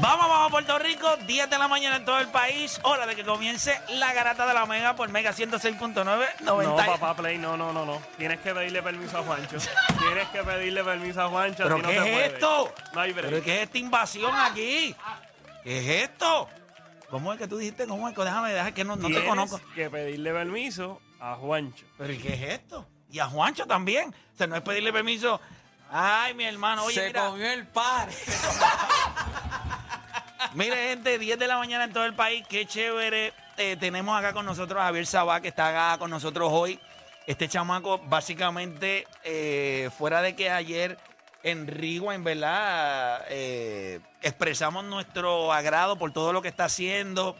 Vamos abajo a Puerto Rico, 10 de la mañana en todo el país. Hora de que comience la garata de la Mega por Mega 106.9. No, 90. papá Play, no, no, no, no. Tienes que pedirle permiso a Juancho. Tienes que pedirle permiso a Juancho. ¿Pero si qué es puede. esto? No hay. ¿Pero qué es esta invasión aquí? ¿Qué es esto? ¿Cómo es que tú dijiste? ¿Cómo es que déjame dejar que no, no te Tienes conozco? que pedirle permiso a Juancho. ¿Pero y qué es esto? Y a Juancho también. O sea, no es pedirle permiso. Ay, mi hermano, oye, Se mira. comió el par. Mire, gente, 10 de la mañana en todo el país. Qué chévere. Eh, tenemos acá con nosotros a Javier Sabá, que está acá con nosotros hoy. Este chamaco, básicamente, eh, fuera de que ayer en en ¿verdad? Eh, expresamos nuestro agrado por todo lo que está haciendo,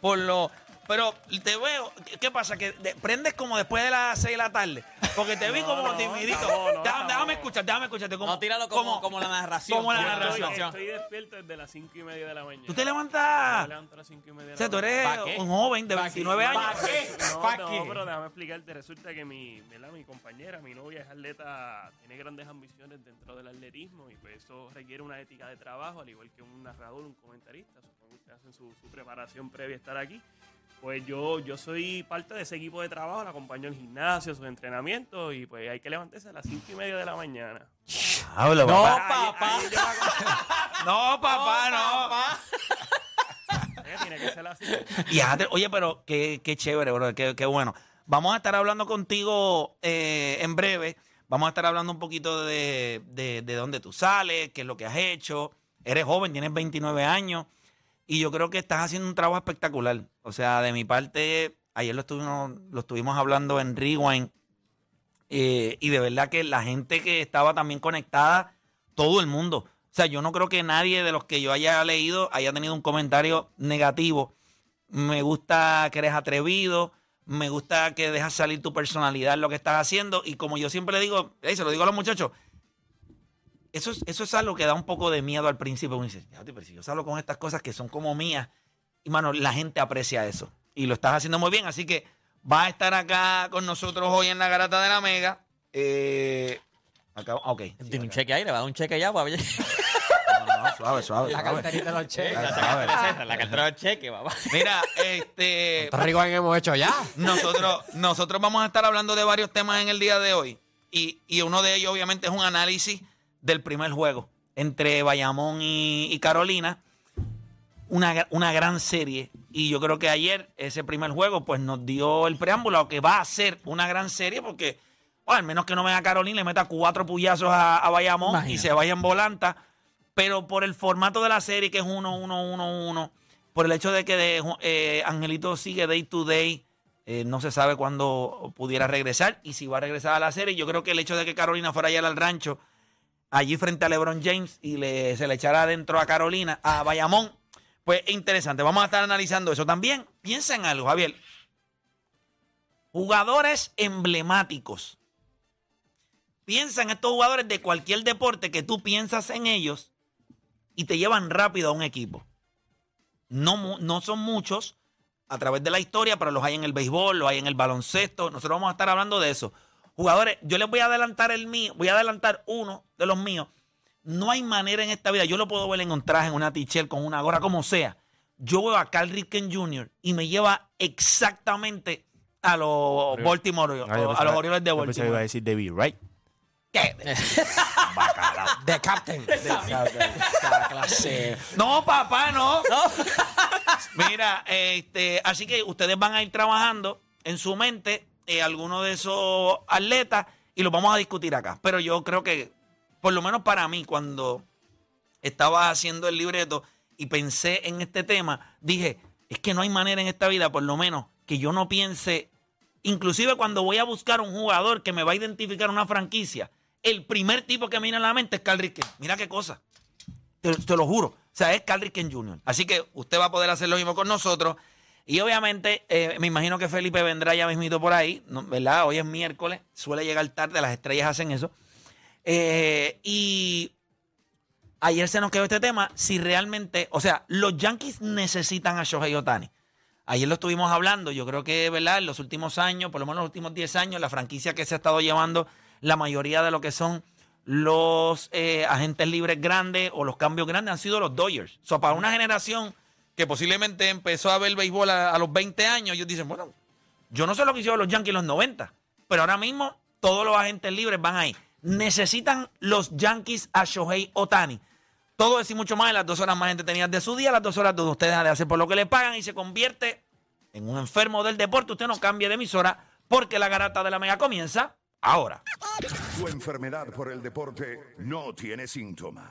por lo... Pero te veo, ¿qué pasa? Que de- prendes como después de las 6 de la tarde. Porque te vi No, como no, timidito. no, no, déjame, no. déjame escuchar, déjame escucharte. Como, No, tíralo como, como la narración. como la narración. Estoy, despierto desde las 5 y media de la mañana. Tú te Yo levantas... me levanto a las 5 y media de O sea, la tú mañana. eres ¿Pa' qué? un joven de ¿Pa' 29 qué? años. ¿Pa' qué? No, ¿Pa' no, qué? pero déjame explicarte. Resulta que mi, ¿verdad? mi compañera, mi novia es atleta, tiene grandes ambiciones dentro del atletismo y pues eso requiere una ética de trabajo, al igual que un narrador, un comentarista. Supongo que hacen su, su preparación previa a estar aquí. Pues yo, yo soy parte de ese equipo de trabajo, la acompaño en gimnasio, sus entrenamientos y pues hay que levantarse a las 5 y media de la mañana. Hablo, No, papá. papá. Ahí- ahí No, papá, no. papá. Eh, tiene que ser así. Y oye, pero qué, qué chévere, bro. Qué, qué bueno. Vamos a estar hablando contigo eh, en breve. Vamos a estar hablando un poquito de, de, de dónde tú sales, qué es lo que has hecho. Eres joven, tienes 29 años. Y yo creo que estás haciendo un trabajo espectacular. O sea, de mi parte, ayer lo estuvimos, lo estuvimos hablando en Rewind. eh, y de verdad que la gente que estaba también conectada, todo el mundo. O sea, yo no creo que nadie de los que yo haya leído haya tenido un comentario negativo. Me gusta que eres atrevido, me gusta que dejas salir tu personalidad en lo que estás haciendo. Y como yo siempre le digo, ey, se lo digo a los muchachos, eso es, eso es algo que da un poco de miedo al principio. Uno dice, "Fíjate, pero si yo salgo con estas cosas que son como mías, y mano, la gente aprecia eso. Y lo estás haciendo muy bien. Así que va a estar acá con nosotros hoy en la garata de la Mega. Eh, acá, ok. sí, Tiene un acá. cheque ahí, le va a dar un cheque ya. No, no, suave, suave. La suave. carterita de los cheques. la la cartera del cheque, papá. Mira, este. ¿Cuántos Rewind hemos hecho ya? Nosotros, nosotros vamos a estar hablando de varios temas en el día de hoy. Y, y uno de ellos, obviamente, es un análisis del primer juego entre Bayamón y, y Carolina. Una, una gran serie. Y yo creo que ayer ese primer juego, pues nos dio el preámbulo a que va a ser una gran serie, porque, bueno, al menos que no venga Carolina y le meta cuatro puyazos a, a Bayamón y se vaya en volanta. Pero por el formato de la serie, que es 1-1-1-1, por el hecho de que de, eh, Angelito sigue day to day, eh, no se sabe cuándo pudiera regresar y si va a regresar a la serie. Yo creo que el hecho de que Carolina fuera allá al rancho, allí frente a LeBron James y le, se le echara adentro a Carolina, a Bayamón, pues es interesante. Vamos a estar analizando eso. También piensa en algo, Javier. Jugadores emblemáticos. Piensa en estos jugadores de cualquier deporte que tú piensas en ellos y te llevan rápido a un equipo. No, no son muchos a través de la historia, pero los hay en el béisbol, los hay en el baloncesto. Nosotros vamos a estar hablando de eso. Jugadores, yo les voy a adelantar el mío, voy a adelantar uno de los míos, no hay manera en esta vida. Yo lo puedo ver en un traje, en una t-shirt, con una gorra, como sea. Yo veo a Carl Ripken Jr. y me lleva exactamente a los Baltimore, Ah, yo a pensaba- los Orioles de yo pensaba que iba a Baltimore. decir David Wright. ¿Qué? The Captain. The Captain. Clase. No, papá, no. Mira, este, así que ustedes van a ir trabajando en su mente eh, algunos de esos atletas y los vamos a discutir acá. Pero yo creo que, por lo menos para mí, cuando estaba haciendo el libreto y pensé en este tema, dije, es que no hay manera en esta vida, por lo menos, que yo no piense, inclusive cuando voy a buscar un jugador que me va a identificar una franquicia, el primer tipo que me viene a la mente es Carl. Mira qué cosa. Te, te lo juro. O sea, es Carl Ripken Jr. Así que usted va a poder hacer lo mismo con nosotros. Y obviamente, eh, me imagino que Felipe vendrá ya mismito por ahí, ¿no? ¿verdad? Hoy es miércoles, suele llegar tarde, las estrellas hacen eso. Eh, y ayer se nos quedó este tema, si realmente, o sea, los Yankees necesitan a Shohei Otani. Ayer lo estuvimos hablando, yo creo que, ¿verdad? En los últimos años, por lo menos los últimos 10 años, la franquicia que se ha estado llevando la mayoría de lo que son los eh, agentes libres grandes o los cambios grandes han sido los Dodgers. O sea, para una generación posiblemente empezó a ver béisbol a, a los 20 años, ellos dicen, bueno, yo no sé lo que hicieron los Yankees en los 90, pero ahora mismo todos los agentes libres van ahí. Necesitan los Yankees a Shohei Otani. Todo eso y mucho más en las dos horas más entretenidas de su día, las dos horas donde usted deja de hacer por lo que le pagan y se convierte en un enfermo del deporte. Usted no cambie de emisora porque la garata de la mega comienza ahora. Tu enfermedad por el deporte no tiene síntomas,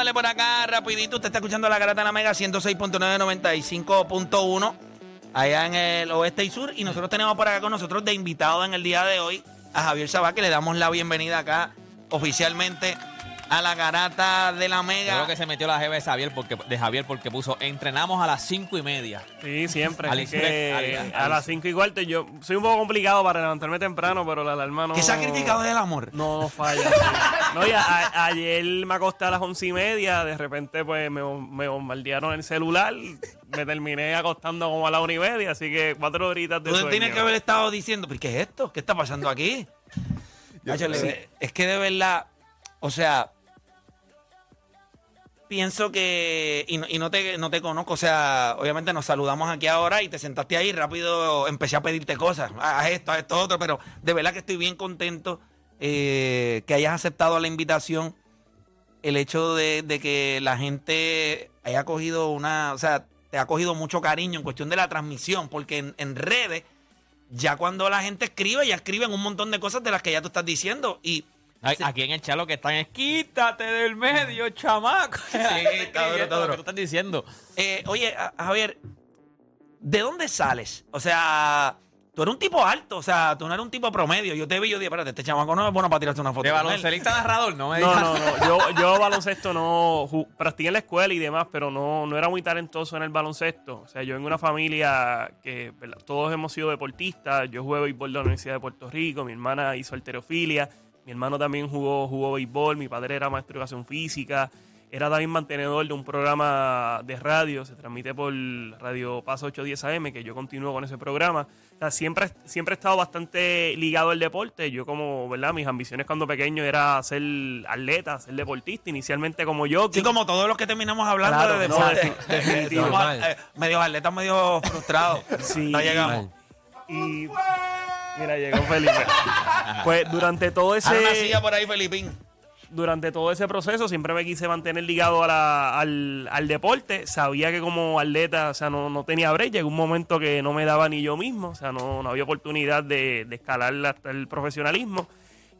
Darle por acá rapidito. Usted está escuchando la garata de la Mega 106.995.1 allá en el oeste y sur. Y nosotros tenemos por acá con nosotros de invitado en el día de hoy a Javier Sabá, que le damos la bienvenida acá oficialmente a la garata de la Mega. creo que se metió la jefa de Javier porque, de Javier porque puso entrenamos a las cinco y media. Sí, siempre. Al express, que al- a al- las 5 y cuarto yo soy un poco complicado para levantarme temprano, pero la alarma no. ¿Qué se ha criticado del amor? No, no falla. sí. No, y a- a- ayer me acosté a las once y media, de repente pues me, me bombardearon el celular, me terminé acostando como a la una y media, así que cuatro horitas de Tú sueño. tienes que haber estado diciendo, ¿pero qué es esto? ¿Qué está pasando aquí? Nacho, le- Es que de verdad, o sea, pienso que, y no, y no te, no te conozco, o sea, obviamente nos saludamos aquí ahora y te sentaste ahí rápido, empecé a pedirte cosas, haz esto, haz esto, otro, pero de verdad que estoy bien contento eh, que hayas aceptado la invitación, el hecho de, de que la gente haya cogido una, o sea, te ha cogido mucho cariño en cuestión de la transmisión, porque en, en redes, ya cuando la gente escribe, ya escriben un montón de cosas de las que ya tú estás diciendo y... Aquí en el chat lo que están es quítate del medio, chamaco. Sí, está duro, está duro. Lo que tú estás diciendo. Eh, oye, a- Javier, ¿de dónde sales? O sea, tú eres un tipo alto, o sea, tú no eres un tipo promedio. Yo te vi y yo dije, espérate, este chamaco no es bueno para tirarse una foto. De con él". baloncelista narrador, no me No, digas. no, no. Yo, yo baloncesto no. ju- Practiqué en la escuela y demás, pero no, no era muy talentoso en el baloncesto. O sea, yo vengo de una familia que ¿verdad? todos hemos sido deportistas. Yo jugué béisbol de la Universidad de Puerto Rico. Mi hermana hizo alterofilia. Mi hermano también jugó, jugó béisbol. Mi padre era maestro de educación física. Era también mantenedor de un programa de radio. Se transmite por Radio Paso 810 AM, que yo continúo con ese programa. O sea, siempre, siempre he estado bastante ligado al deporte. Yo como, ¿verdad? Mis ambiciones cuando pequeño era ser atleta, ser deportista. Inicialmente como yo. Sí, como todos los que terminamos hablando Claro, de no, deporte. definitivo. Somos, eh, medio atletas, medio frustrados. Sí, no llegamos. Y mira, llegó Felipe. pues durante todo una ese silla por ahí, Felipín. durante todo ese proceso siempre me quise mantener ligado a la- al, al deporte. Sabía que como atleta, o sea, no, no tenía brecha. Llegó un momento que no me daba ni yo mismo. O sea, no, no había oportunidad de, de escalar hasta el profesionalismo.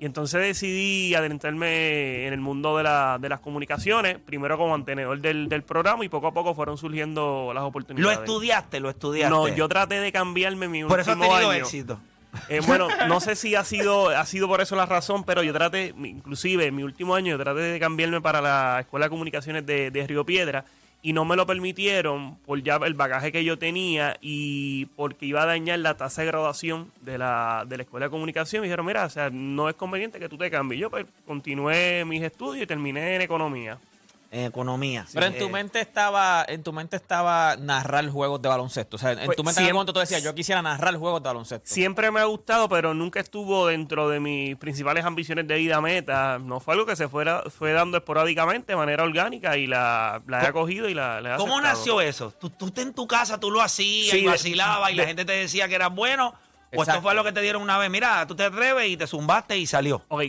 Y entonces decidí adentrarme en el mundo de, la- de las comunicaciones, primero como mantenedor del, del programa y poco a poco fueron surgiendo las Lo oportunidades. estudiaste, lo estudiaste. No, yo traté de cambiarme mi Por eso has último tenido año. éxito. Eh, bueno, no sé si ha sido, ha sido por eso la razón, pero yo traté, inclusive en mi último año, yo traté de cambiarme para la Escuela de Comunicaciones de, de Río Piedra y no me lo permitieron por ya el bagaje que yo tenía y porque iba a dañar la tasa de graduación de la, de la Escuela de Comunicación. Me dijeron, mira, o sea, no es conveniente que tú te cambies. Yo pues continué mis estudios y terminé en economía. En economía. Pero en tu mente estaba, en tu mente estaba narrar juegos de baloncesto. O sea, en Pues, tu mente en algún siempre- momento tú decías, yo quisiera narrar juegos de baloncesto. Siempre me ha gustado, pero nunca estuvo dentro de mis principales ambiciones de vida meta. No fue algo que se fuera, fue dando esporádicamente, de manera orgánica, y la, la he acogido y la, la he ¿Cómo aceptado. nació eso? ¿Tú, tú en tu casa, tú lo hacías Sí, y de- vacilabas y la de- gente te decía que eras bueno. ¿O esto Exacto. fue lo que te dieron una vez? Mira, tú te atreves y te zumbaste y salió. Ok,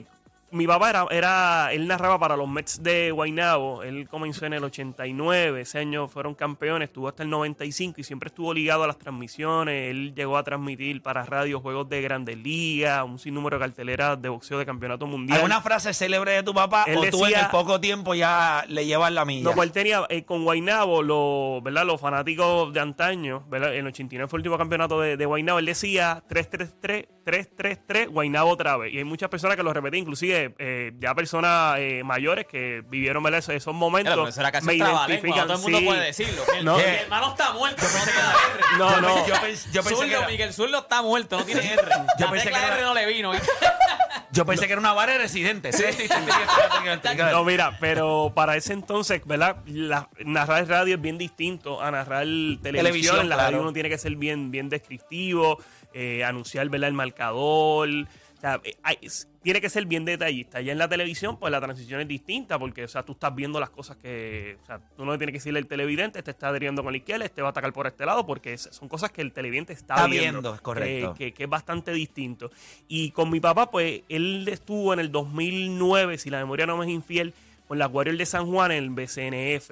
mi papá era, era, él narraba para los Mets de Guaynabo, él comenzó en el 89, ese año fueron campeones, estuvo hasta el 95 y siempre estuvo ligado a las transmisiones, él llegó a transmitir para radio juegos de grandes ligas, un sinnúmero de carteleras de boxeo de campeonato mundial. ¿Alguna frase célebre de tu papá Él o tú en el poco tiempo ya le llevas la milla? No, pues él tenía eh, con Guaynabo, los, ¿verdad? los fanáticos de antaño, ¿verdad? En el 89 fue el último campeonato de, de Guaynabo, él decía 3-3-3, 3-3-3, Guaynabo otra vez. Y hay muchas personas que lo repetían, inclusive eh, ya personas eh, mayores que vivieron ¿verdad? esos, esos momentos. Pero casi me identifican. todo el mundo sí. puede decirlo. No. mi hermano está muerto, no tiene R. No, no. Yo, pens- yo pensé Zurdo, que era, Miguel Zurdo está muerto, no tiene R. Yo La pensé tecla que era- R no le vino. yo pensé que era una vara de residente. Sí, sí, sí, sí, No, mira, pero para ese entonces, ¿verdad? La- narrar radio es bien distinto a narrar televisión. Televisión, en la radio uno tiene que ser bien, bien descriptivo, eh, anunciar, ¿verdad? El marcador. O sea, eh, hay- es- tiene que ser bien detallista. Ya en la televisión, pues la transición es distinta porque, o sea, tú estás viendo las cosas que, o sea, tú no le tienes que decirle al televidente, este está adheriendo con la izquierda, este va a atacar por este lado, porque son cosas que el televidente está, Está viendo. viendo, es correcto. que- que, que es bastante distinto. Y con mi papá, pues, él estuvo en el 2009, si la memoria no me es infiel, con la Warriors de San Juan en el BCNF.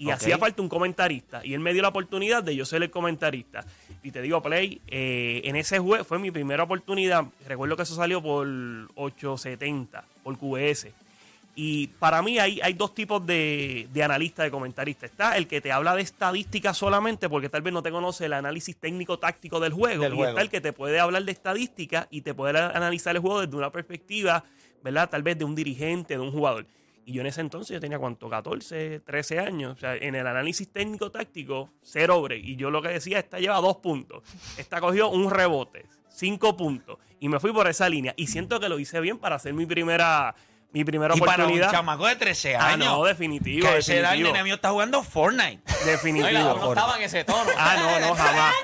Y hacía falta un comentarista. Y él me dio la oportunidad de yo ser el comentarista. Y te digo, Play, eh, en ese juego fue mi primera oportunidad. Recuerdo que eso salió por 870, por QS. Y para mí hay, hay dos tipos de, de analistas, de comentaristas. Está el que te habla de estadística solamente porque tal vez no te conoce el análisis técnico-táctico del juego. Del y juego. está el que te puede hablar de estadística y te puede analizar el juego desde una perspectiva, ¿verdad? Tal vez de un dirigente, de un jugador. Y yo en ese entonces yo tenía cuánto, 14, 13 años. O sea, en el análisis técnico-táctico, cero break. Y yo lo que decía, esta lleva dos puntos. Esta cogió un rebote, cinco puntos. Y me fui por esa línea. Y siento que lo hice bien para hacer mi primera, mi primera Y para un oportunidad. chamaco de 13 Ah, años. no, definitivo, Que el definitivo. nene mío está jugando Fortnite. Definitivo. No, no estaba en ese tono. Ah, no, no, jamás.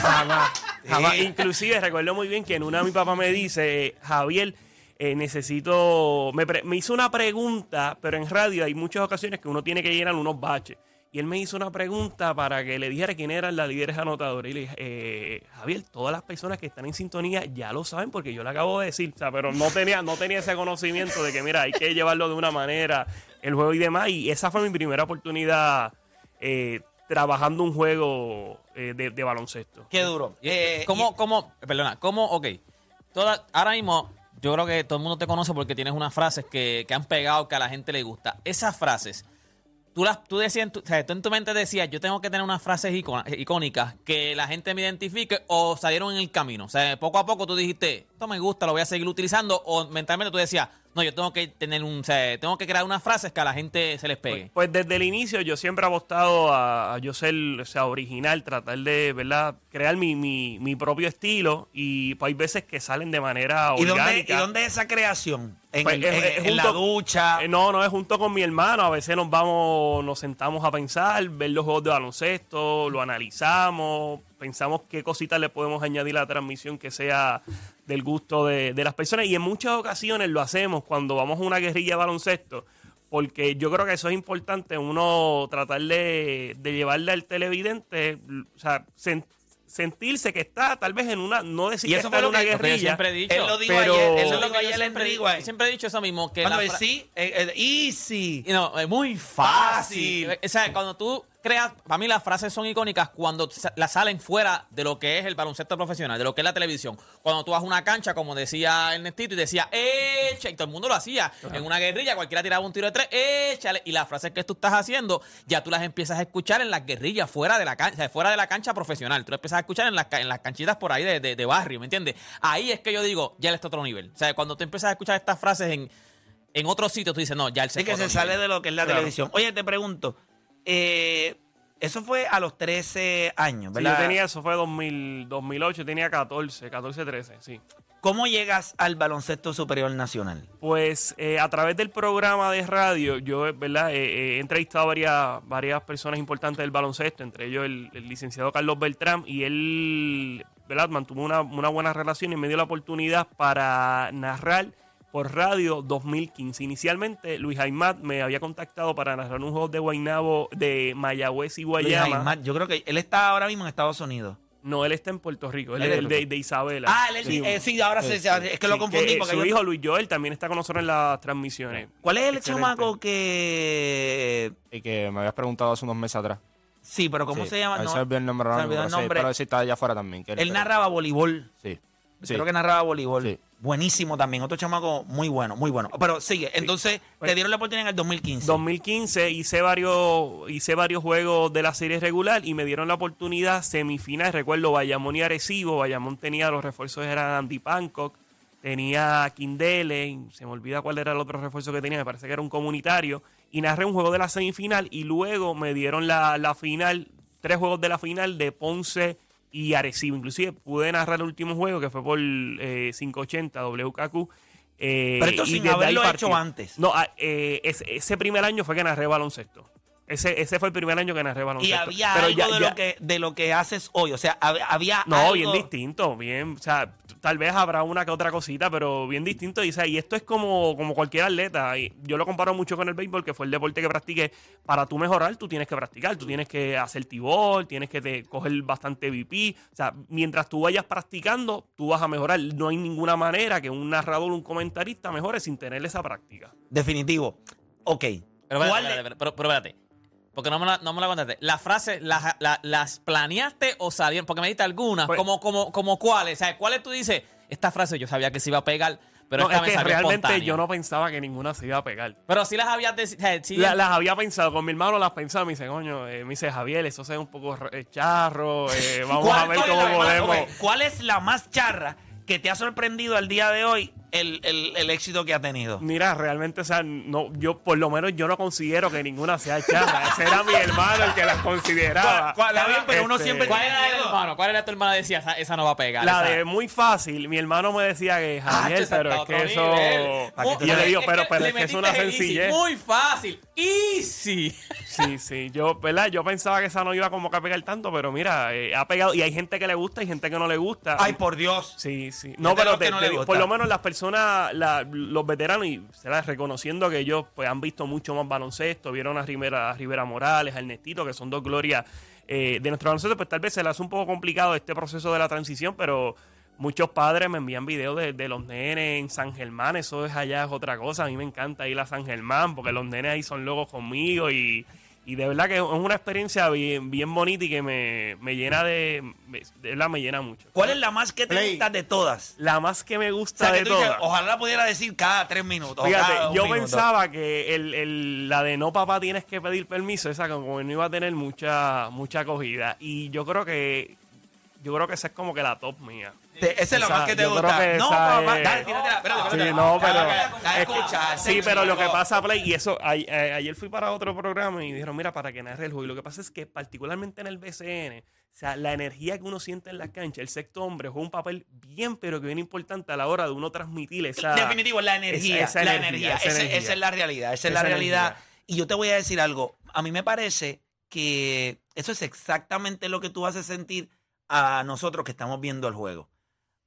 jamás. jamás. Sí. Inclusive recuerdo muy bien que en una mi papá me dice, Javier, eh, necesito... Me, pre- me hizo una pregunta, pero en radio hay muchas ocasiones que uno tiene que llenar unos baches. Y él me hizo una pregunta para que le dijera quién eran las líderes anotadoras. Y le dije, eh, Javier, todas las personas que están en sintonía ya lo saben porque yo le acabo de decir. O sea, pero no tenía, no tenía ese conocimiento de que, mira, hay que llevarlo de una manera, el juego y demás. Y esa fue mi primera oportunidad eh, trabajando un juego eh, de, de baloncesto. Qué duro. Eh, ¿Cómo, cómo, perdona, cómo, ok, toda, ahora mismo yo creo que todo el mundo te conoce porque tienes unas frases que, que han pegado, que a la gente le gusta. Esas frases, tú las, tú decías, en tu, o sea, tú en tu mente decías, yo tengo que tener unas frases icónicas que la gente me identifique o salieron en el camino. O sea, poco a poco tú dijiste, esto me gusta, lo voy a seguir utilizando, o mentalmente tú decías, no, yo tengo que tener un, o sea, tengo que crear unas frases que a la gente se les pegue. Pues desde el inicio yo siempre he apostado a, a yo ser o sea, original, tratar de, ¿verdad? Crear mi, mi, mi propio estilo y pues, hay veces que salen de manera ¿Y dónde. ¿Y dónde es esa creación? ¿En, Pues, el- es- en- es en la ducha? Eh, No, no, es junto con mi hermano. A veces nos vamos, nos sentamos a pensar, ver los juegos de baloncesto, lo analizamos, pensamos qué cositas le podemos añadir a la transmisión que sea del gusto de, de las personas. Y en muchas ocasiones lo hacemos cuando vamos a una guerrilla de baloncesto, porque yo creo que eso es importante, uno tratar de, de llevarle al televidente, o sea, sen- sentirse que está tal vez en una, no decir Y que eso está fue en lo una que- Lo que yo guerrilla. siempre he dicho. Él lo dijo pero- ayer, él Eso lo es lo dijo que yo ayer en siempre, yo siempre he dicho eso mismo. Que Cuando la sí, eh, eh, easy. Y No, es muy Fácil. fácil. O sea, cuando tú, creas, para mí las frases son icónicas cuando las salen fuera de lo que es el baloncesto profesional, de lo que es la televisión. Cuando tú vas a una cancha, como decía Ernestito, y decía, echa, y todo el mundo lo hacía. En una guerrilla, cualquiera tiraba un tiro de tres, échale. Y las frases que tú estás haciendo, ya tú las empiezas a escuchar en las guerrillas, fuera de la cancha, fuera de la cancha profesional. Tú las empiezas a escuchar en las, en las canchitas por ahí de, de- de barrio, ¿me entiendes? Ahí es que yo digo, ya él está otro nivel. O sea, cuando tú empiezas a escuchar estas frases en, en otro sitio, tú dices, no, ya se Es que se sale de lo que es la Claro. televisión. Oye, te pregunto, eh, eso fue a los 13 años, Sí, ¿verdad? yo tenía, eso fue 2000, 2008, tenía 14, 14, 13, sí. ¿Cómo llegas al baloncesto superior nacional? Pues eh, a través del programa de radio, yo ¿verdad? Eh, eh, he entrevistado a varias, varias personas importantes del baloncesto, entre ellos el, el licenciado Carlos Beltrán, y él ¿verdad? mantuvo una, una buena relación y me dio la oportunidad para narrar por radio 2015. Inicialmente, Luis Aymat me había contactado para narrar un juego de Guaynabo, de Mayagüez y Luis Guayama. Aymat, yo creo que él está ahora mismo en Estados Unidos. No, él está en Puerto Rico, él Él es el de, de Isabela. Ah, él es- eh, sí, ahora se- es que lo Sí, confundí. que, porque su yo- hijo Luis Joel también está con nosotros en las transmisiones. ¿Cuál es el Excelente. chamaco que... Y que me habías preguntado hace unos meses atrás. Sí, pero ¿cómo Sí, se llama? a No, se me olvidó el nombre se olvidó el pero sí, nombre. pero sí está allá afuera también. que Él pero- narraba voleibol. Sí. Sí. Creo que narraba voleibol. Sí. Buenísimo también. Otro chamaco muy bueno, muy bueno. Pero sigue. Entonces, Pues- te dieron la oportunidad en el 2015. 2015 hice varios, hice varios juegos de la serie regular y me dieron la oportunidad semifinal. Recuerdo Bayamón y Arecibo. Bayamón tenía los refuerzos, eran Andy Pancock, tenía Kindele, se me olvida cuál era el otro refuerzo que tenía, me parece que era un comunitario. Y narré un juego de la semifinal y luego me dieron la, la final, tres juegos de la final de Ponce y Arecibo. Inclusive pude narrar el último juego que fue por eh, 580 WKQ. eh, Pero esto y sin haberlo hecho antes. No, ah, eh, ese, ese primer año fue que narré baloncesto. Ese, ese fue el primer año que narré y baloncesto. había Pero algo ya- de, ya- lo que, de lo que haces hoy. O sea, hab- había No, algo... bien distinto, bien, o sea, tal vez habrá una que otra cosita, pero bien distinto. Y, o sea, y esto es como, como cualquier atleta. Y yo lo comparo mucho con el béisbol, que fue el deporte que practiqué. Para tú mejorar, tú tienes que practicar, tú tienes que hacer tibol, tienes que te, coger bastante VP. O sea, mientras tú vayas practicando, tú vas a mejorar. No hay ninguna manera que un narrador, un comentarista mejore sin tener esa práctica. Definitivo. Ok. Pero espérate, ¿Cuál de- espérate, pero, pero espérate. Porque no me la, no me la contaste. Las frases, las, la- las planeaste o salieron? Porque me diste algunas. Pues- como, como, como cuáles. O sea, ¿cuáles tú dices? Esta frase yo sabía que se iba a pegar, pero No, esta es me que salió realmente espontánea. yo no pensaba que ninguna se iba a pegar. Pero sí las habías deci- o sea, sí- La- las había pensado, con mi hermano las pensaba, me dice, coño, eh, me dice, Javier, eso se ve un poco eh, charro, eh, vamos ¿Cuál- a ver cuál cómo podemos. ok, ¿Cuál es la más charra que te ha sorprendido al día de hoy el, el- el éxito que ha tenido? Mira, realmente, o sea, no, yo por lo menos yo no considero que ninguna sea charra. Ese era mi hermano el que las consideraba. ¿Cuál- bien, pero uno Este, siempre ¿Cuál era el hermano? ¿Cuál era tu hermana? Decía, esa, esa no va a pegar. La esa- de muy fácil, mi hermano me decía que Javier, esa pero es que eso. nivel. ¿Para qué Oh, tú Y yo le- digo, es pero, que pero es que es una el easy. sencillez. Muy fácil. Easy. Sí, sí, yo, ¿verdad? Yo pensaba que esa no iba como que a pegar tanto, pero mira, eh, ha pegado. Y hay gente que le gusta y gente que no le gusta. Ay, por Dios. Sí, sí. No, pero los que te- no te le digo, gusta. por lo menos las personas, la- los veteranos, y ¿verdad? reconociendo que ellos pues, han visto mucho más baloncesto, vieron a Rivera, a Rivera Morales, a Ernestito, que son dos glorias eh, de nuestro baloncesto, pues tal vez se les hace un poco complicado este proceso de la transición, pero muchos padres me envían videos de, de los nenes en San Germán, eso es allá es otra cosa, a mí me encanta ir a San Germán, porque los nenes ahí son locos conmigo y... Y de verdad que es una experiencia bien, bien bonita y que me, me llena de, me- de verdad me llena mucho. ¿Cuál es la más que te Play. gusta de todas? La más que me O gusta sea, que de tú dices, todas. ojalá la pudiera decir cada tres minutos. Fíjate, cada yo minuto. pensaba que el, el- la de no papá tienes que pedir permiso, esa como que no iba a tener mucha, mucha acogida. Y yo creo que yo creo que esa es como que la top mía. Te- esa es la Esa- más que te gusta. que no, papá, es- dale, tíratela. Espérate, Sí, no, pero- es que- escucha, sí, pero lo que pasa, Play, y eso, a- a- ayer fui para otro programa y dijeron, mira, para que narre el juego. Y lo que pasa es que particularmente en el BCN, o sea, la energía que uno siente en la cancha, el sexto hombre juega un papel bien, pero que bien importante a la hora de uno transmitir esa... Definitivo, la energía. esa la energía, energía. esa Ese- energía. Es la realidad. Esa es la realidad. energía. Y yo te voy a decir algo. A mí me parece que eso es exactamente lo que tú haces sentir a nosotros que estamos viendo el juego.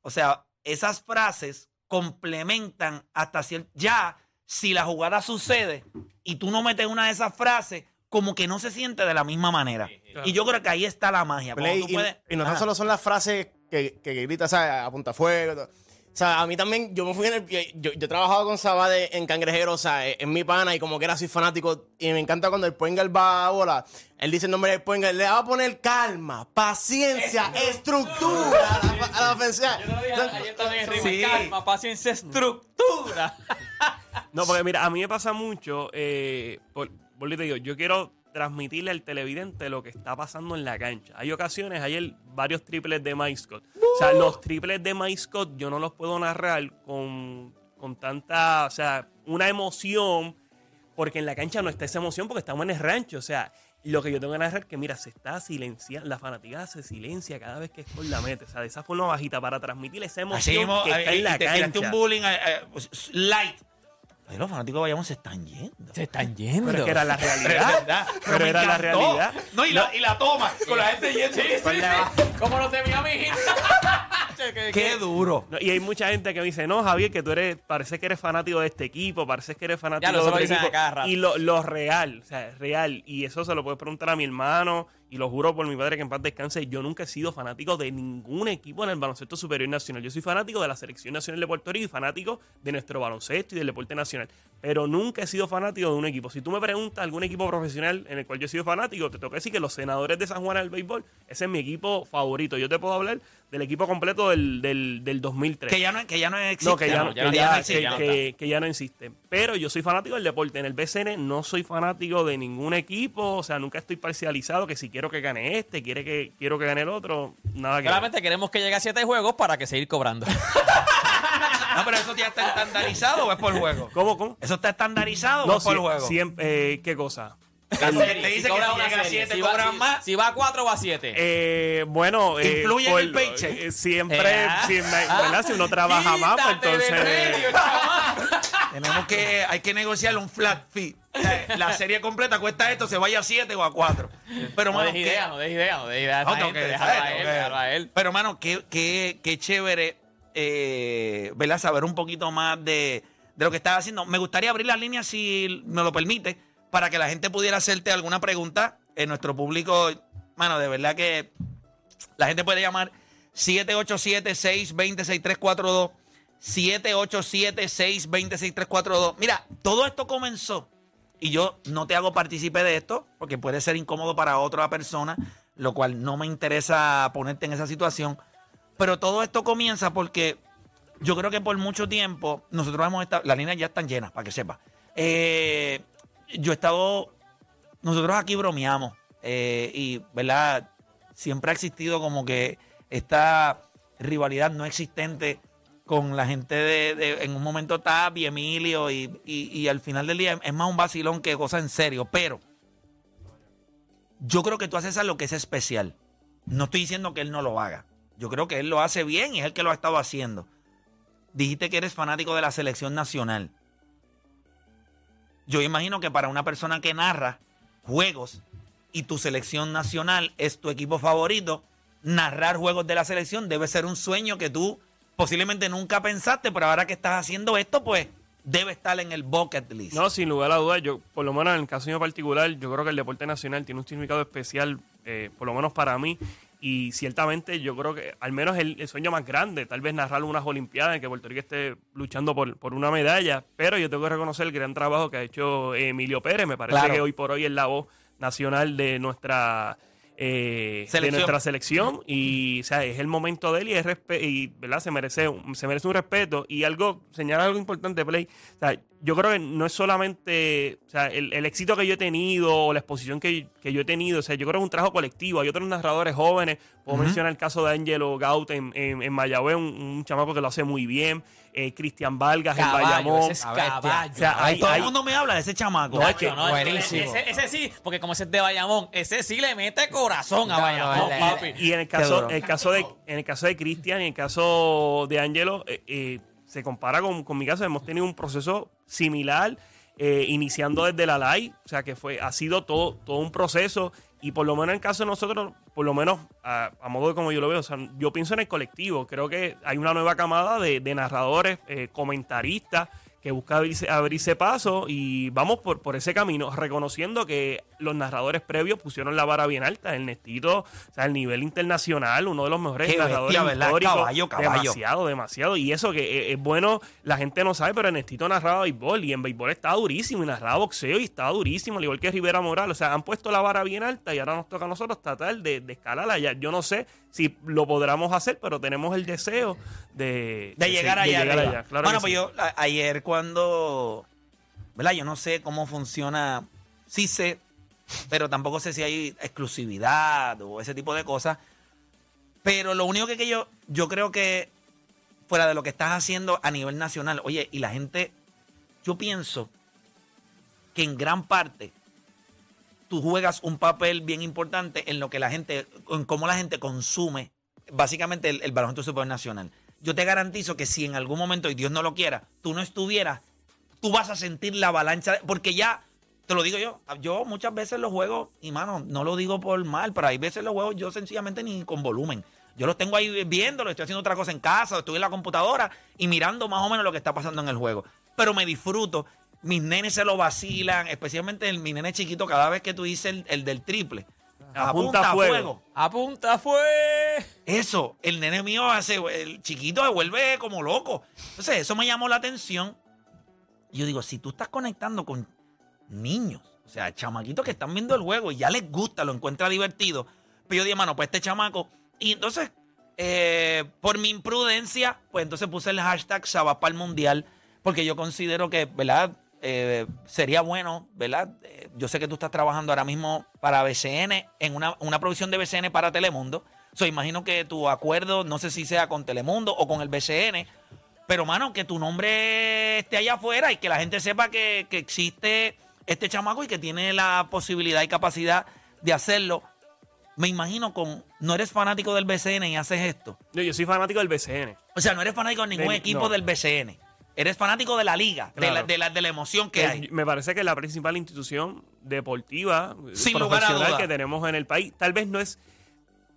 O sea, esas frases complementan hasta cierto. Ya, si la jugada sucede y tú no metes una de esas frases, como que no se siente de la misma manera. Y yo creo que ahí está la magia. Cuando Play, tú y, puedes- y no Ajá. solo son las frases que, que gritas, ¿sabes? A punta fuego. todo. O sea, a mí también, yo me fui en el. Yo, yo he trabajado con Sabade en Cangrejero, o sea, es mi pana y como que era soy fanático. Y me encanta cuando el Poingal va a bola. Él dice el nombre del Poingal, le va a poner calma, paciencia, estructura a la, a la ofensiva. Yo lo dije ayer también, Rigo, Sí. calma, paciencia, estructura. No, porque mira, a mí me pasa mucho, eh, por, por lo que te digo, yo quiero transmitirle al televidente lo que está pasando en la cancha. Hay ocasiones, hay el- varios triples de Mike Scott. O sea, los triples de Mike Scott yo no los puedo narrar con, con tanta, o sea, una emoción, porque en la cancha no está esa emoción porque estamos en el rancho. O sea, lo que yo tengo que narrar es que, mira, se está silenciando, la fanaticada se silencia cada vez que Scott la mete. O sea, de esa forma bajita para transmitir esa emoción que está eh, en la te cancha. un bullying eh, eh, light. Los fanáticos de Bayamón se están yendo. Se están yendo. Pero es que era la Pero realidad. verdad, Pero, me era la realidad. No, y la, y la toma, con la gente yendo. Sí, sí, sí. Como los de Miami Heat. Que- Qué duro. No, y hay mucha gente que me dice, no, Javier, que tú eres, parece que eres fanático de este equipo, parece que eres fanático Ya, lo- de eso lo otro dicen a equipo. cada rato. Y lo, lo real, o sea, es real. Y eso se lo puedes preguntar a mi hermano, y lo juro por mi padre que en paz descanse, yo nunca he sido fanático de ningún equipo en el baloncesto superior nacional. Yo soy fanático de la Selección Nacional de Puerto Rico y fanático de nuestro baloncesto y del deporte nacional. Pero nunca he sido fanático de un equipo. Si tú me preguntas algún equipo profesional en el cual yo he sido fanático, te tengo que decir que los senadores de San Juan del béisbol, ese es mi equipo favorito. Yo te puedo hablar del equipo completo del, del, del 2003. Que ya no, que ya no existe. No, que ya, no, ya no- que ya existe, que- ya no que- que ya no existe. Pero yo soy fanático del deporte. En el BCN no soy fanático de ningún equipo. O sea, nunca estoy parcializado que si quiero que gane este, quiere que, quiero que gane el otro. Nada que ver. Solamente queremos que llegue a siete juegos para que seguir cobrando. No, pero eso ya está estandarizado o es por juego. ¿Cómo, cómo? ¿Eso está estandarizado o No, es por juego? siempre, eh, ¿Qué cosa? La serie. Te dice que cobra si una llega a serie. 7 Si va- cobran si- más. Si va a 4 va a 7. Eh, bueno, eh, ¿Influye en el paycheck? eh, siempre, Ah. si, me- ¿verdad? si uno trabaja más, pues entonces. medio. Tenemos que, hay que negociar un flat fee. Eh, La serie completa cuesta esto, se vaya a 7 o a 4. Pero, No mano, des idea, no des idea, no des idea. a No, gente, que déjalo a él, déjalo a él. Pero, mano, qué, qué, qué chévere, eh, ¿verdad? Saber un poquito más de, de lo que estás haciendo. Me gustaría abrir las líneas, si me lo permite, para que la gente pudiera hacerte alguna pregunta. En nuestro público, mano, de verdad que la gente puede llamar 787-620-6342. 787-620-6342. Mira, todo esto comenzó y yo no te hago partícipe de esto porque puede ser incómodo para otra persona, lo cual no me interesa ponerte en esa situación. Pero todo esto comienza porque yo creo que por mucho tiempo nosotros hemos estado, las líneas ya están llenas, para que sepa. Eh, yo he estado, nosotros aquí bromeamos eh, y, ¿verdad? Siempre ha existido como que esta rivalidad no existente con la gente de, en un momento Tapi, Emilio y, y- y al final del día es más un vacilón que cosa en serio, pero yo creo que tú haces algo que es especial. No estoy diciendo que él no lo haga. Yo creo que él lo hace bien y es el que lo ha estado haciendo. Dijiste que eres fanático de la selección nacional. Yo imagino que para una persona que narra juegos y tu selección nacional es tu equipo favorito, narrar juegos de la selección debe ser un sueño que tú posiblemente nunca pensaste, pero ahora que estás haciendo esto, pues debe estar en el bucket list. No, sin lugar a dudas, yo, por lo menos en el caso mío particular, yo creo que el deporte nacional tiene un significado especial, eh, por lo menos para mí. Y ciertamente yo creo que al menos el, el sueño más grande, tal vez narrar unas Olimpiadas, que Puerto Rico esté luchando por, por una medalla, pero yo tengo que reconocer el gran trabajo que ha hecho Emilio Pérez. Me parece Claro. que hoy por hoy es la voz nacional de nuestra eh, de nuestra selección y o sea, es el momento de él y, es respe- y ¿verdad? se merece un- se merece un respeto y algo señalar algo importante Play o sea, yo creo que no es solamente o sea, el, el éxito que yo he tenido o la exposición que, que yo he tenido o sea, yo creo que es un trabajo colectivo hay otros narradores jóvenes puedo mencionar el caso de Angelo Gaut en, en, en Mayagüez un, un chamaco que lo hace muy bien eh, Cristian Vargas en Caballo, Bayamón ese es A bestia. caballo. o sea, hay, Todo hay- el mundo me habla de ese chamaco. No, es que- No, ese- Buenísimo. Ese, ese sí, porque como ese es de Bayamón, ese sí le mete corazón a No, no, Bayamón, papi. Y en el caso, en el caso de, en el caso de Cristian y en el caso de Angelo, eh, eh, se compara con, con mi caso. Hemos tenido un proceso similar, eh, iniciando desde la LAI. O sea que fue, ha sido todo, todo un proceso. Y por lo menos en el caso de nosotros, por lo menos a, modo de como yo lo veo, o sea, yo pienso en el colectivo. Creo que hay una nueva camada de, de narradores, eh, comentaristas, que busca abrirse, abrirse paso y vamos por, por ese camino, reconociendo que los narradores previos pusieron la vara bien alta. El Nestito, o sea, el nivel internacional, uno de los mejores Qué narradores bestia, históricos. Caballo, caballo. Demasiado, demasiado. Y eso que eh, es, bueno, la gente no sabe, pero Ernestito narraba béisbol y en béisbol estaba durísimo y narraba boxeo y estaba durísimo, al igual que Rivera Morales. O sea, han puesto la vara bien alta y ahora nos toca a nosotros tratar de, de escalarla. Ya, yo no sé si lo podremos hacer, pero tenemos el deseo de, de llegar de allá. llegar arriba. allá. Claro bueno, pues sí. yo a- ayer cuando, ¿verdad? Yo no sé cómo funciona, sí sé, pero tampoco sé si hay exclusividad o ese tipo de cosas. Pero lo único que, que yo, yo creo que fuera de lo que estás haciendo a nivel nacional, oye, y la gente, yo pienso que en gran parte tú juegas un papel bien importante en lo que la gente, en cómo la gente consume básicamente el, el baloncesto supernacional. Yo te garantizo que si en algún momento, y Dios no lo quiera, tú no estuvieras, tú vas a sentir la avalancha, porque ya, te lo digo yo, yo muchas veces los juegos, y mano, no lo digo por mal, pero hay veces los juegos yo sencillamente ni con volumen. Yo los tengo ahí viéndolo, estoy haciendo otra cosa en casa, estoy en la computadora y mirando más o menos lo que está pasando en el juego. Pero me disfruto, mis nenes se lo vacilan, especialmente el, mi nene chiquito, cada vez que tú dices el, el del triple. Apunta fuego. ¡Apunta fue! Eso, el nene mío hace, el chiquito se vuelve como loco. Entonces, eso me llamó la atención. Y yo digo, si tú estás conectando con niños, o sea, chamaquitos que están viendo el juego y ya les gusta, lo encuentra divertido. Pero yo dije, mano, pues este chamaco. Y entonces, eh, por mi imprudencia, pues entonces puse el hashtag Shabbat Mundial, porque yo considero que, ¿verdad? Eh, sería bueno, ¿verdad? Eh, yo sé que tú estás trabajando ahora mismo para BCN, en una, una producción de BCN para Telemundo. So, imagino que tu acuerdo, no sé si sea con Telemundo o con el BCN, pero, mano, que tu nombre esté allá afuera y que la gente sepa que, que existe este chamaco y que tiene la posibilidad y capacidad de hacerlo. Me imagino con. No eres fanático del BCN y haces esto. Yo, yo soy fanático del BCN. O sea, no eres fanático de ningún equipo no. del BCN. Eres fanático de la liga, de, la, de, la, de la emoción que Eh, hay. Me parece que la principal institución deportiva Sin lugar a profesional duda. que tenemos en el país, tal vez no es,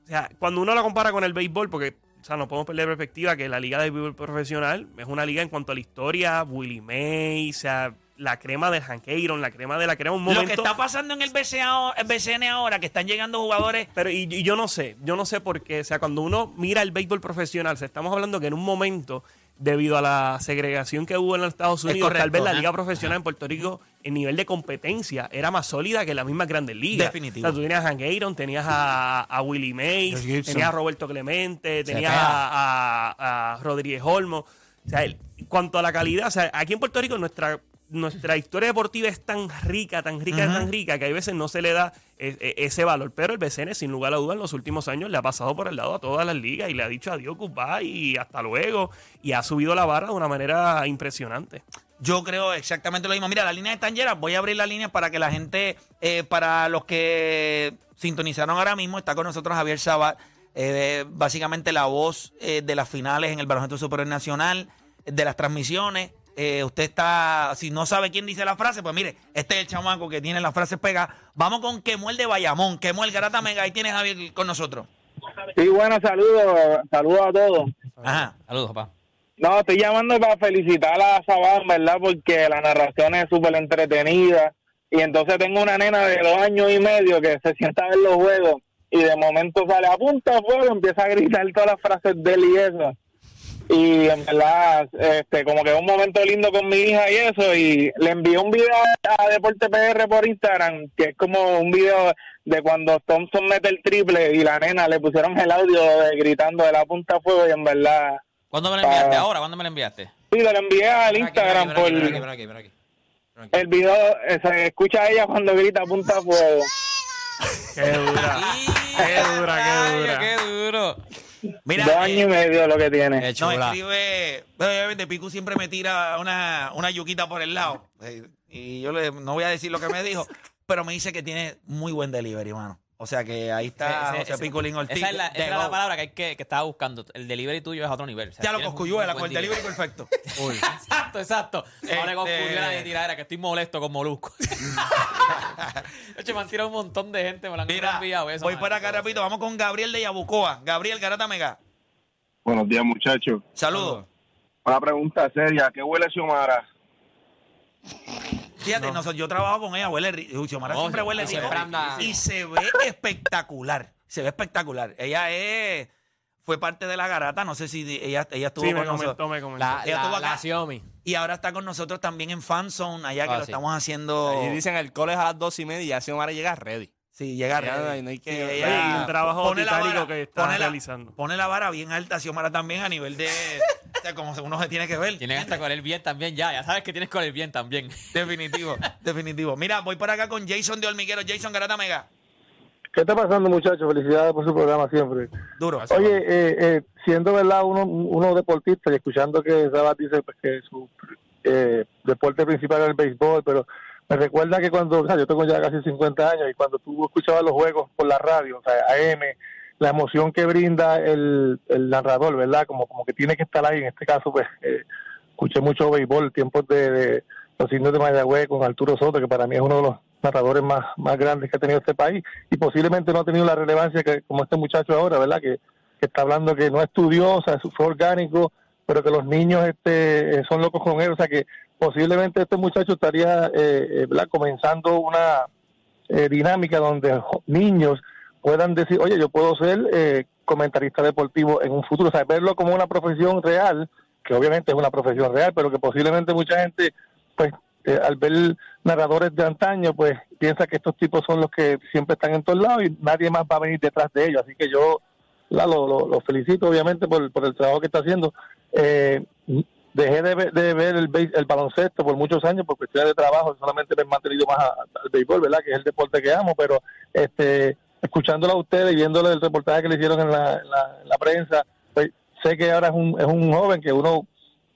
o sea, cuando uno la compara con el béisbol, porque o sea, no podemos perder perspectiva que la liga de béisbol profesional es una liga en cuanto a la historia, Willie May, o sea, la crema de Hank Aaron, la crema de la crema, un Lo momento. que está pasando en el BCA el BCN ahora, que están llegando jugadores. Pero y, y yo no sé, yo no sé por qué, o sea, cuando uno mira el béisbol profesional, o sea, estamos hablando que en un momento, debido a la segregación que hubo en los Estados Es Unidos, tal vez correcto. la liga profesional en Puerto Rico, en nivel de competencia, era más sólida que las mismas grandes ligas. Definitivo. O sea, tú tenías a Hank Aaron, tenías a, a Willie Mays, tenías a Roberto Clemente, tenías a, a- a Rodríguez Olmo. O sea, el- cuanto a la calidad, o sea, aquí en Puerto Rico nuestra nuestra historia deportiva es tan rica, tan rica, tan rica, que hay veces no se le da eh, eh, ese valor. Pero el BCN, sin lugar a dudas, en los últimos años le ha pasado por el lado a todas las ligas y le ha dicho adiós, goodbye y hasta luego. Y ha subido la barra de una manera impresionante. Yo creo exactamente lo mismo. Mira, las líneas están llenas. Voy a abrir las líneas para que la gente, eh, para los que sintonizaron ahora mismo, está con nosotros Javier Sabat, eh, básicamente la voz eh, de las finales en el Baloncesto Superior Nacional, de las transmisiones. Eh, usted está, si no sabe quién dice la frase, pues mire, este es el chamaco que tiene las frases pegadas. Vamos con Kemuel de Bayamón, Kemuel Garata Mega, ahí tienes Javier con nosotros. Sí, bueno, saludos, saludos a todos. Ajá. Saludos, papá. No, estoy llamando para felicitar a Sabán, ¿verdad? Porque la narración es súper entretenida. Y entonces tengo una nena de dos años y medio que se sienta a ver los juegos y de momento sale a punta de fuego, empieza a gritar todas las frases de él y eso. Y en verdad, este, como que un momento lindo con mi hija y eso. Y le envié un video a Deporte PR por Instagram, que es como un video de cuando Thompson mete el triple y la nena le pusieron el audio de gritando de la punta fuego y en verdad ¿Cuándo me lo enviaste? Ah. ¿Ahora? ¿Cuándo me lo enviaste? Sí, lo envié al Instagram por el video, eh, se escucha a ella cuando grita punta fuego. Qué dura. qué dura, qué dura. ¡Qué duro! Mira, Dos eh, años y medio lo que tiene. No, escribe. Obviamente, Picu siempre me tira una, una yuquita por el lado. Eh, Y yo le, no voy a decir lo que me dijo, pero me dice que tiene muy buen delivery, mano. O sea que ahí está Ese- José ese- Piculín Ortiz. Esa es la, de esa era la Go. palabra que, hay que, que estaba buscando. El delivery tuyo es a otro nivel. O sea, Ya lo tienes un coscuyuela, con el delivery perfecto. Exacto, exacto. No le Este- coscuyuela ni tiradera, que estoy molesto con Molusco. De hecho, me han tirado un montón de gente, me lo han Mira, enviado eso. voy man. por acá rapidito. Vamos con Gabriel de Yabucoa. Gabriel Garata Mega. Buenos días, muchachos. Saludos. Una pregunta seria. ¿Qué huele Xiomara? Fíjate, nosotros- yo trabajo con ella, huele rico. Xiomara No, siempre huele rico. anda- Y se ve espectacular. Se ve espectacular. Ella es. Fue parte de la garata. No sé si di- ella, ella estuvo Sí, me con nosotros. comentó, me comentó. La, Ella estuvo acá. la Xiaomi. Y ahora está con nosotros también en Fanzone, allá que Ah, lo sí. estamos haciendo. Y dicen el cole es a las dos y media y ya Xiomara llega ready. Sí, llega Ya, ready. no hay que- Sí, Oye, ella y un trabajo pone la titánico vara- que está pone la- realizando. Pone la vara bien alta, Xiomara también a nivel de. sea, como uno se tiene que ver. Tienes hasta con el bien también ya. Ya sabes que tienes con el bien también. Definitivo, definitivo. Mira, voy por acá con Jason de Hormiguero. Jason Garata Mega. ¿Qué está pasando, muchachos? Felicidades por su programa siempre. Duro. Oye, eh, eh, siendo verdad uno, uno deportista y escuchando que Sabat dice pues, que su eh, deporte principal es el béisbol, pero me recuerda que cuando, o sea, yo tengo ya casi 50 años y cuando tú escuchabas los juegos por la radio, o sea, AM, la emoción que brinda el, el narrador, ¿verdad? Como, como que tiene que estar ahí, en este caso, pues, eh, escuché mucho béisbol, tiempos de, los indios de Mayagüez con Arturo Soto, que para mí es uno de los narradores más, más grandes que ha tenido este país y posiblemente no ha tenido la relevancia que como este muchacho ahora, ¿verdad? Que, que está hablando que no estudió, o sea, fue orgánico, pero que los niños este, eh, son locos con él, o sea que posiblemente este muchacho estaría eh, eh, ¿verdad? comenzando una eh, dinámica donde niños puedan decir, oye, yo puedo ser eh, comentarista deportivo en un futuro, o sea, verlo como una profesión real, que obviamente es una profesión real, pero que posiblemente mucha gente, pues, eh, al ver narradores de antaño, pues, piensa que estos tipos son los que siempre están en todos lados y nadie más va a venir detrás de ellos. Así que yo la, lo, lo- felicito, obviamente, por, el trabajo que está haciendo. Eh, dejé de ver, de ver el, el baloncesto por muchos años por cuestiones de trabajo, solamente me he mantenido más al béisbol, ¿verdad? Que es el deporte que amo, pero este escuchándolo a ustedes y viéndole el reportaje que le hicieron en la, en la, en la prensa, pues, sé que ahora es un, es un joven que uno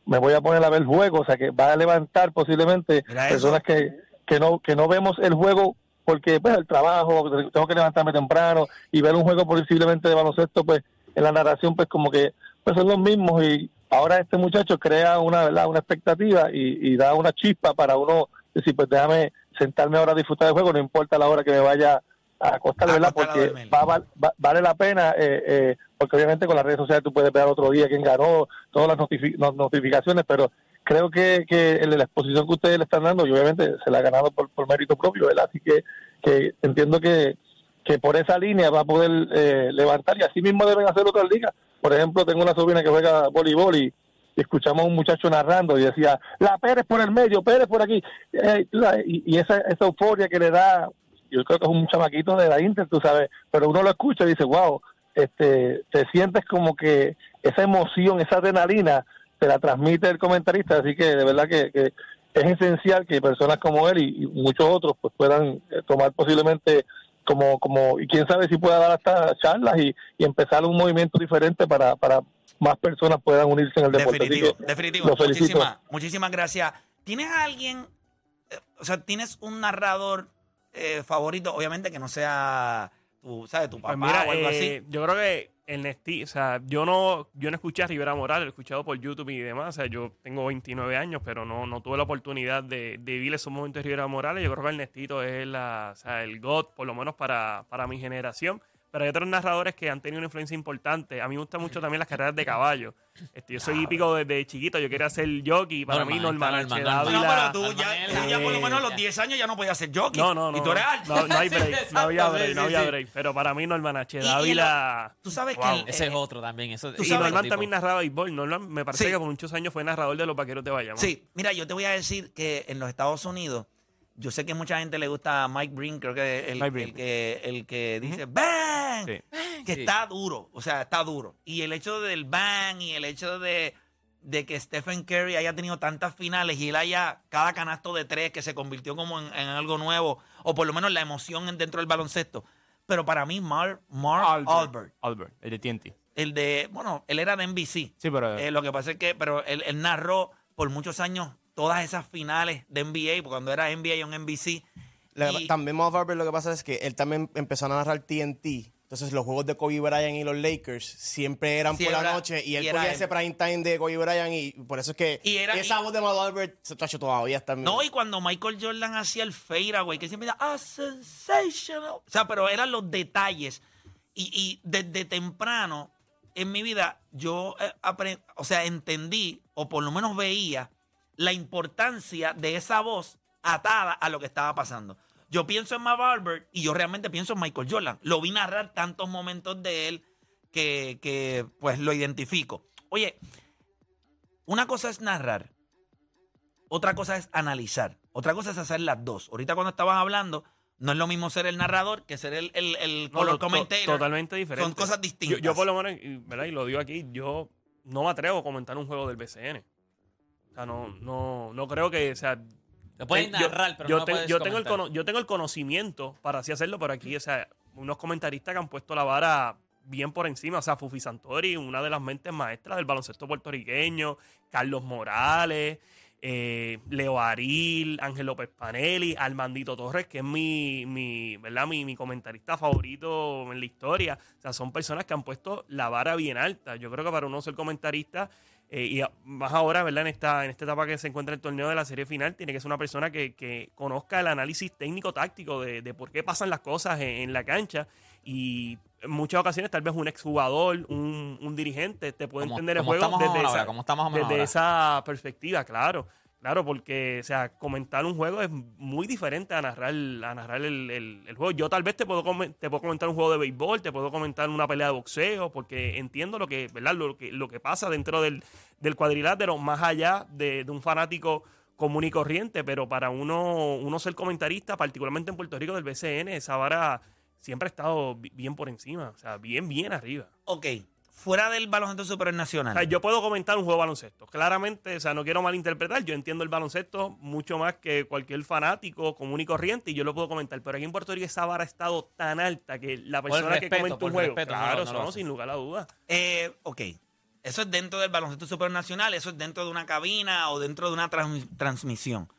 me voy a poner a ver el juego, o sea que va a levantar posiblemente personas que, que no que no vemos el juego porque pues el trabajo, tengo que levantarme temprano y ver un juego posiblemente de baloncesto, pues en la narración pues como que pues son los mismos y ahora este muchacho crea una verdad una expectativa y, y da una chispa para uno decir pues déjame sentarme ahora a disfrutar del juego, no importa la hora que me vaya a acostar, A ¿verdad? Porque va, va- va- vale la pena, eh, eh, porque obviamente con las redes sociales tú puedes ver otro día quién ganó, todas las notifi- no- notificaciones, pero creo que, que de la exposición que ustedes le están dando, y obviamente se la ha ganado por, por mérito propio, ¿verdad? Así que, que entiendo que, que por esa línea va a poder eh, levantar y así mismo deben hacer otras ligas. Por ejemplo, tengo una sobrina que juega voleibol y, y escuchamos a un muchacho narrando y decía, la Pérez por el medio, Pérez por aquí. Eh, y, y esa, esa euforia que le da, yo creo que es un chamaquito de la Inter, tú sabes, pero uno lo escucha y dice, wow, este, te sientes como que esa emoción, esa adrenalina, te la transmite el comentarista, así que de verdad que, que es esencial que personas como él y, y muchos otros pues puedan eh, tomar posiblemente como, como, y quién sabe si pueda dar hasta charlas y, y empezar un movimiento diferente para, para más personas puedan unirse en el deporte. Definitivo, definitivo. Muchísimas, muchísimas gracias. ¿Tienes a alguien, eh, o sea, tienes un narrador eh, favorito? Obviamente que no sea tu, ¿sabes? Tu papá Pues mira, o algo eh, así. yo creo que el Nesti, o sea, yo no, yo no escuché a Rivera Morales, lo he escuchado por YouTube y demás. O sea, yo tengo 29 años, pero no, no tuve la oportunidad de, de vivir esos momentos de Rivera Morales. Yo creo que el Nestito es la, o sea, el God, por lo menos para, para mi generación. Pero hay otros narradores que han tenido una influencia importante. A mí me gustan mucho también las carreras de caballo. Este, yo soy hípico desde chiquito, yo quería ser jockey. Para Normal, mí, Norman está H. normal, No, pero tú ya, tú ya por lo menos a los Eh, 10 años ya no podías ser jockey. No, no, no. Y tú eres alto. No, no hay break. no había break, sí, no había sí. break. Pero para mí, Norman H. Dávila. Tú sabes Wow. que el- Ese es eh, otro también. Eso, tú Y sabes- Norman tipo. también narraba béisbol. Norman me parece Sí. que por muchos años fue narrador de los vaqueros de Bayamón. Sí, mira, yo te voy a decir que en los Estados Unidos, yo sé que mucha gente le gusta a Mike Breen, creo que el, el que, el que dice ¡Bang! Sí. Que Sí. está duro, o sea, está duro. Y el hecho del bang y el hecho de, de que Stephen Curry haya tenido tantas finales y él haya cada canasto de tres que se convirtió como en, en algo nuevo, o por lo menos la emoción en- dentro del baloncesto. Pero para mí, Mark, Mark Albert. Albert, el de TNT. el de, bueno, él era de NBC. Sí, pero Eh, lo que pasa es que, pero él, él narró por muchos años todas esas finales de NBA, porque cuando era NBA o en NBC. Y- También Marv Albert lo que pasa es que él también empezó a narrar TNT. Entonces los juegos de Kobe Bryant y los Lakers siempre eran Sí, por la noche y él y cogía ese prime time de Kobe Bryant y por eso es que Y era- esa y- voz de Marv Albert se tacho todavía está No, y cuando Michael Jordan hacía el fadeaway, que siempre decía, ah, sensational. O sea, pero eran los detalles. Y, y desde temprano en mi vida, yo, eh, o sea, entendí, o por lo menos veía, la importancia de esa voz atada a lo que estaba pasando. Yo pienso en Mav Albert y yo realmente pienso en Michael Jordan. Lo vi narrar tantos momentos de él que, que, pues lo identifico. Oye, una cosa es narrar, otra cosa es analizar, otra cosa es hacer las dos. Ahorita cuando estabas hablando, no es lo mismo ser el narrador que ser el, el, color no, to- commentator. Totalmente diferente. Son cosas Yo, distintas. yo por lo menos, ¿verdad? y lo digo aquí, yo no me atrevo a comentar un juego del BCN. Sea, no, no, no creo que, o sea... Lo yo- narrar, pero yo, no te- puedes yo tengo el yo tengo el conocimiento para así hacerlo, pero aquí, o sea, unos comentaristas que han puesto la vara bien por encima. O sea, Fufi Santori, una de las mentes maestras del baloncesto puertorriqueño, Carlos Morales, eh, Leo Aril, Ángel López Panelli, Armandito Torres, que es mi, mi, ¿verdad? Mi, mi comentarista favorito en la historia. O sea, son personas que han puesto la vara bien alta. Yo creo que para uno ser comentarista, eh, y más ahora, ¿verdad? En esta, en esta etapa que se encuentra el torneo de la serie final, tiene que ser una persona que, que conozca el análisis técnico-táctico de, de por qué pasan las cosas en, en la cancha. Y en muchas ocasiones, tal vez un exjugador, un, un dirigente, te puede entender el juego desde, esa, desde esa perspectiva, claro. Claro, porque, o sea, comentar un juego es muy diferente a narrar, a narrar el, el- juego. Yo tal vez te puedo, te puedo comentar un juego de béisbol, te puedo comentar una pelea de boxeo, porque entiendo lo que, ¿verdad? Lo que, lo que pasa dentro del, del cuadrilátero, más allá de, de un fanático común y corriente, pero para uno, uno ser comentarista, particularmente en Puerto Rico del BCN, esa vara siempre ha estado bi- bien por encima, o sea, bien, bien arriba. Ok, fuera del baloncesto supernacional. O sea, yo puedo comentar un juego de baloncesto. Claramente, o sea, no quiero malinterpretar. Yo entiendo el baloncesto mucho más que cualquier fanático común y corriente y yo lo puedo comentar. Pero aquí en Puerto Rico esa vara ha estado tan alta que la persona que comenta un juego, respeto, claro, no no, hace. sin lugar a dudas. Eh, ok, eso es dentro del baloncesto supernacional, eso es dentro de una cabina o dentro de una trans- transmisión.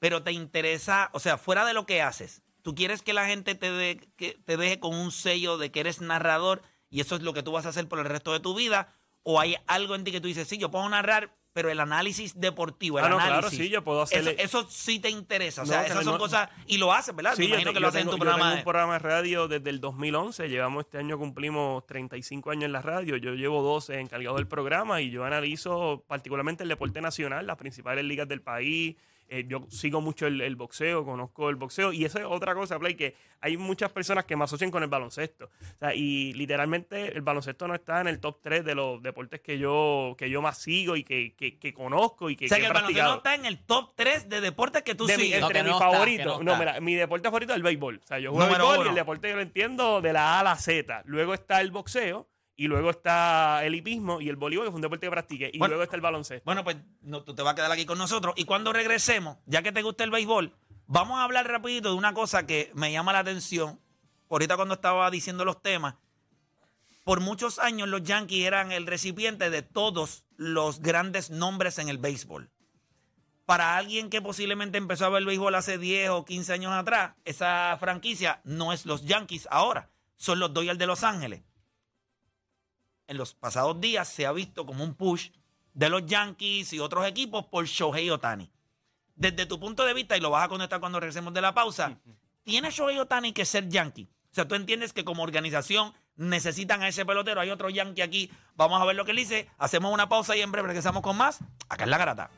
Pero te interesa, o sea, fuera de lo que haces, tú quieres que la gente te, de- que te deje con un sello de que eres narrador y eso es lo que tú vas a hacer por el resto de tu vida, o hay algo en ti que tú dices, sí, yo puedo narrar, pero el análisis deportivo, el Ah, no, claro, análisis. sí, yo puedo Eso, eso sí te interesa, o sea, esas no- son cosas, y lo haces, ¿verdad? Sí, Me yo te- que lo haces en tu yo programa. tengo de- un programa de radio desde el 2011. Llevamos este año, cumplimos 35 años en la radio. Yo llevo 12 encargado del programa y yo analizo particularmente el deporte nacional, las principales ligas del país. Eh, yo sigo mucho el, el boxeo, conozco el boxeo. Y eso es otra cosa, Play, que hay muchas personas que me asocian con el baloncesto. O sea, y literalmente el baloncesto no está en el top 3 de los deportes que yo, que yo más sigo y que, que- que conozco y que, o sea, que el baloncesto practicado. no está en el top 3 de deportes que tú De mi- sigues. No, entre mis no está, favoritos. no mira, mi deporte favorito es el béisbol. O sea, yo juego béisbol y el deporte que lo entiendo de la A a la Z. Luego está el boxeo y luego está el hipismo y el voleibol, que fue un deporte que practiqué. Y Bueno. luego está el baloncesto. Bueno, pues no, tú te vas a quedar aquí con nosotros. Y cuando regresemos, ya que te gusta el béisbol, vamos a hablar rapidito de una cosa que me llama la atención. Ahorita cuando estaba diciendo los temas, por muchos años los Yankees eran el recipiente de todos los grandes nombres en el béisbol. Para alguien que posiblemente empezó a ver el béisbol hace 10 o 15 años atrás, esa franquicia no es los Yankees ahora, son los Dodgers de Los Ángeles en los pasados días se ha visto como un push de los Yankees y otros equipos por Shohei Otani. Desde tu punto de vista, y lo vas a conectar cuando regresemos de la pausa, ¿tiene Shohei Otani que ser Yankee? O sea, tú entiendes que como organización necesitan a ese pelotero. Hay otro Yankee aquí. Vamos a ver lo que él dice. Hacemos una pausa y en breve regresamos con más. Acá en la garata.